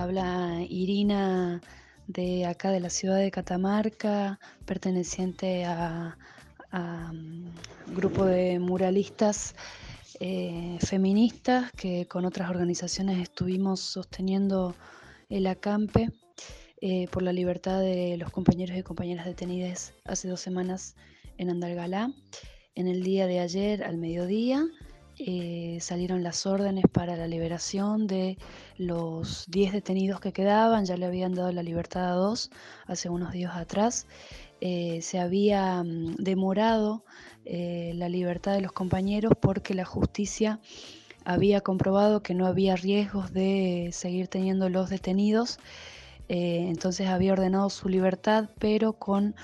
Habla Irina de acá de la ciudad de Catamarca, perteneciente a, un mm, grupo de muralistas eh, feministas que con otras organizaciones estuvimos sosteniendo el acampe eh, por la libertad de los compañeros y compañeras detenidas hace dos semanas en Andalgalá. En el día de ayer, al mediodía, eh, salieron las órdenes para la liberación de los 10 detenidos que quedaban, ya le habían dado la libertad a dos hace unos días atrás. Eh, se había mm, demorado la libertad de los compañeros porque la justicia había comprobado que no había riesgos de seguir teniendo los detenidos eh, entonces había ordenado su libertad, pero con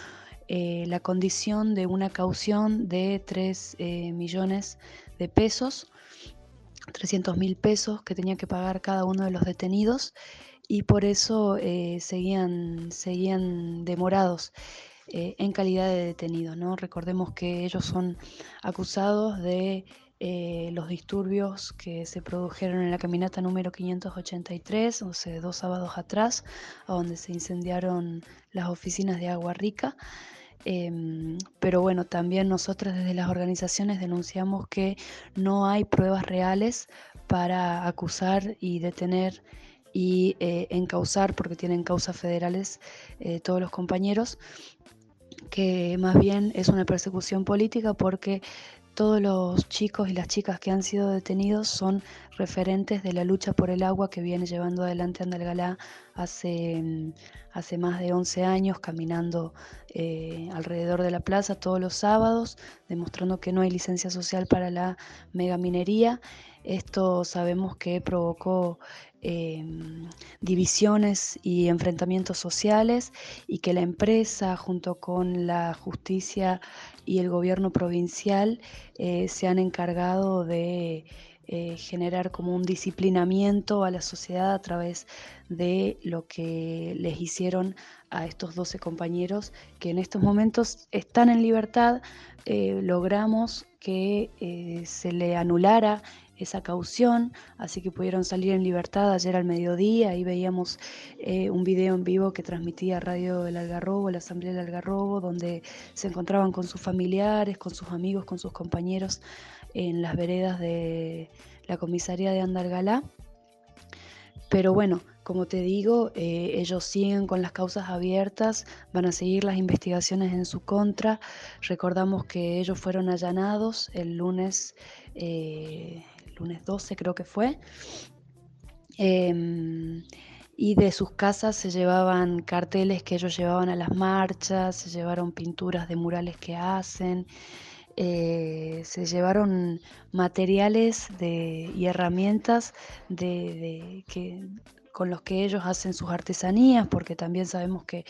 eh, la condición de una caución de 3 eh, millones de pesos, 300 mil pesos que tenía que pagar cada uno de los detenidos y por eso seguían, seguían demorados. en calidad de detenidos. ¿no? Recordemos que ellos son acusados de eh, los disturbios que se produjeron en la caminata número 583, o sea, dos sábados atrás, a donde se incendiaron las oficinas de Agua Rica. Em, pero bueno, también nosotros desde las organizaciones denunciamos que no hay pruebas reales para acusar y detener y eh, encausar, porque tienen causas federales eh, todos los compañeros, que más bien es una persecución política porque todos los chicos y las chicas que han sido detenidos son referentes de la lucha por el agua que viene llevando adelante Andalgalá hace, mm, hace más de 11 años, caminando eh, alrededor de la plaza todos los sábados, demostrando que no hay licencia social para la megaminería. Esto sabemos que provocó em, divisiones y enfrentamientos sociales y que la empresa junto con la justicia y el gobierno provincial eh, se han encargado de eh, generar como un disciplinamiento a la sociedad a través de lo que les hicieron a estos 12 compañeros que en estos momentos están en libertad. Eh, logramos que se le anulara esa caución, así que pudieron salir en libertad ayer al mediodía. Ahí veíamos eh, un video en vivo que transmitía Radio del Algarrobo, la Asamblea del Algarrobo, donde se encontraban con sus familiares, con sus amigos, con sus compañeros en las veredas de la comisaría de Andalgalá. Pero bueno, como te digo, eh, ellos siguen con las causas abiertas, van a seguir las investigaciones en su contra. Recordamos que ellos fueron allanados el lunes eh, lunes 12 creo que fue. Em, y de sus casas se llevaban carteles que ellos llevaban a las marchas, se llevaron pinturas de murales que hacen, eh, se llevaron materiales de, y herramientas de, que, con los que ellos hacen sus artesanías, porque también sabemos que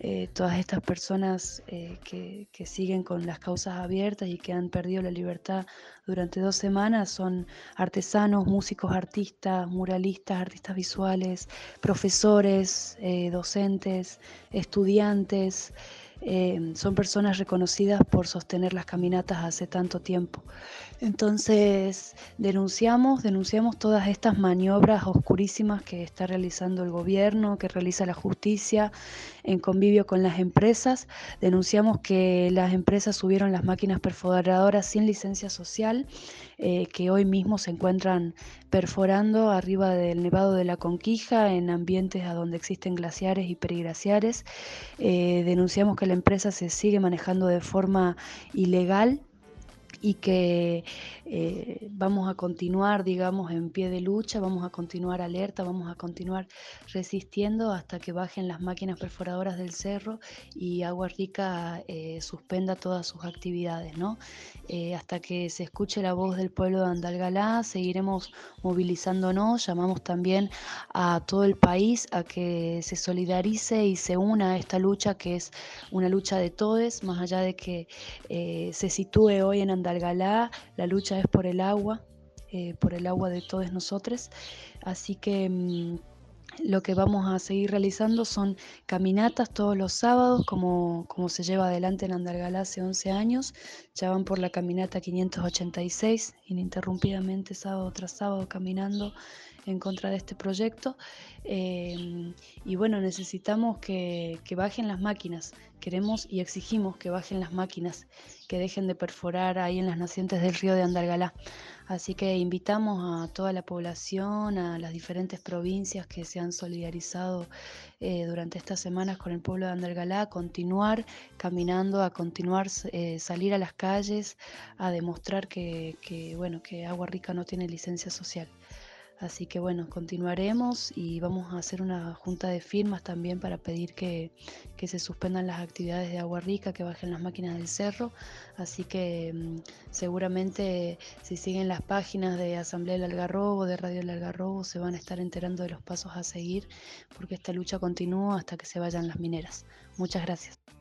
eh, todas estas personas eh, que, siguen con las causas abiertas y que han perdido la libertad durante dos semanas son artesanos, músicos, artistas, muralistas, artistas visuales, profesores, docentes, estudiantes. Son personas reconocidas por sostener las caminatas hace tanto tiempo. Entonces denunciamos, denunciamos todas estas maniobras oscurísimas que está realizando el gobierno, que realiza la justicia en convivio con las empresas. Denunciamos que las empresas subieron las máquinas perforadoras sin licencia social, eh, que hoy mismo se encuentran perforando arriba del Nevado de la Conquija en ambientes a donde existen glaciares y periglaciares. Eh, denunciamos que la empresa se sigue manejando de forma ilegal y que eh, vamos a continuar, digamos, en pie de lucha, vamos a continuar alerta, vamos a continuar resistiendo hasta que bajen las máquinas perforadoras del cerro y Agua Rica eh, suspenda todas sus actividades, ¿no? Eh, hasta que se escuche la voz del pueblo de Andalgalá, seguiremos movilizándonos, llamamos también a todo el país a que se solidarice y se una a esta lucha que es una lucha de todos, más allá de que se sitúe hoy en Andalgalá Andalgalá, la lucha es por el agua, eh, por el agua de todos nosotros. Así que mm, lo que vamos a seguir realizando son caminatas todos los sábados, como, como se lleva adelante en Andalgalá hace 11 años. Ya van por la caminata 586, ininterrumpidamente sábado tras sábado caminando en contra de este proyecto. Em, y bueno, necesitamos que, bajen las máquinas, queremos y exigimos que bajen las máquinas, que dejen de perforar ahí en las nacientes del río de Andalgalá. Así que invitamos a toda la población, a las diferentes provincias que se han solidarizado eh, durante estas semanas con el pueblo de Andalgalá a continuar caminando, a continuar eh, salir a las calles, a demostrar que, que, bueno, que Agua Rica no tiene licencia social. Así que bueno, continuaremos y vamos a hacer una junta de firmas también para pedir que, se suspendan las actividades de agua rica, que bajen las máquinas del cerro. Así que mm, seguramente si siguen las páginas de Asamblea del Algarrobo, de Radio del Algarrobo, se van a estar enterando de los pasos a seguir, porque esta lucha continúa hasta que se vayan las mineras. Muchas gracias.